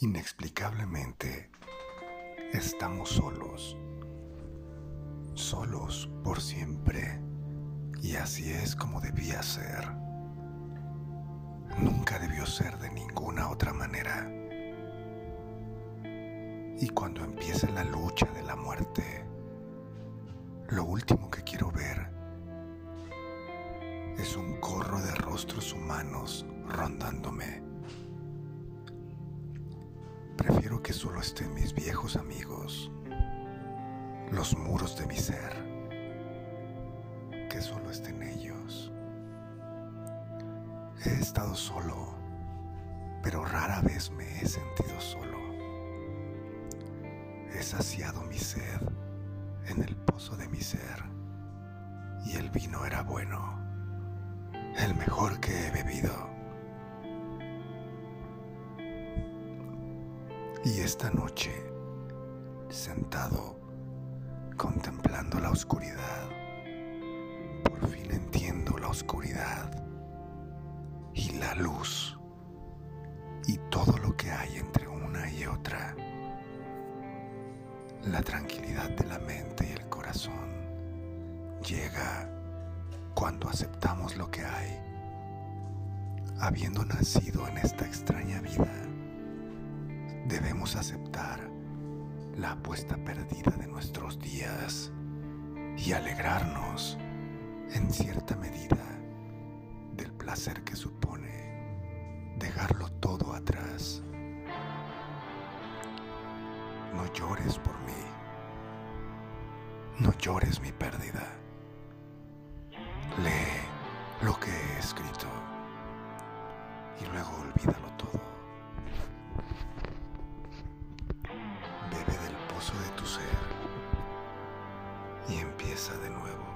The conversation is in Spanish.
Inexplicablemente, estamos solos, solos por siempre, y así es como debía ser. Nunca debió ser de ninguna otra manera. Y cuando empiece la lucha de la muerte, lo último que quiero ver es un corro de rostros humanos rondándome que solo estén mis viejos amigos, los muros de mi ser, que solo estén ellos. He estado solo, pero rara vez me he sentido solo. He saciado mi sed en el pozo de mi ser y el vino era bueno, el mejor que he bebido. Y esta noche, sentado, contemplando la oscuridad, por fin entiendo la oscuridad y la luz y todo lo que hay entre una y otra. La tranquilidad de la mente y el corazón llega cuando aceptamos lo que hay, habiendo nacido en esta extraña vida debemos aceptar la apuesta perdida de nuestros días y alegrarnos en cierta medida del placer que supone dejarlo todo atrás. No llores por mí, no llores mi pérdida. Lee lo que he escrito y luego olvídalo todo. De tu ser y empieza de nuevo.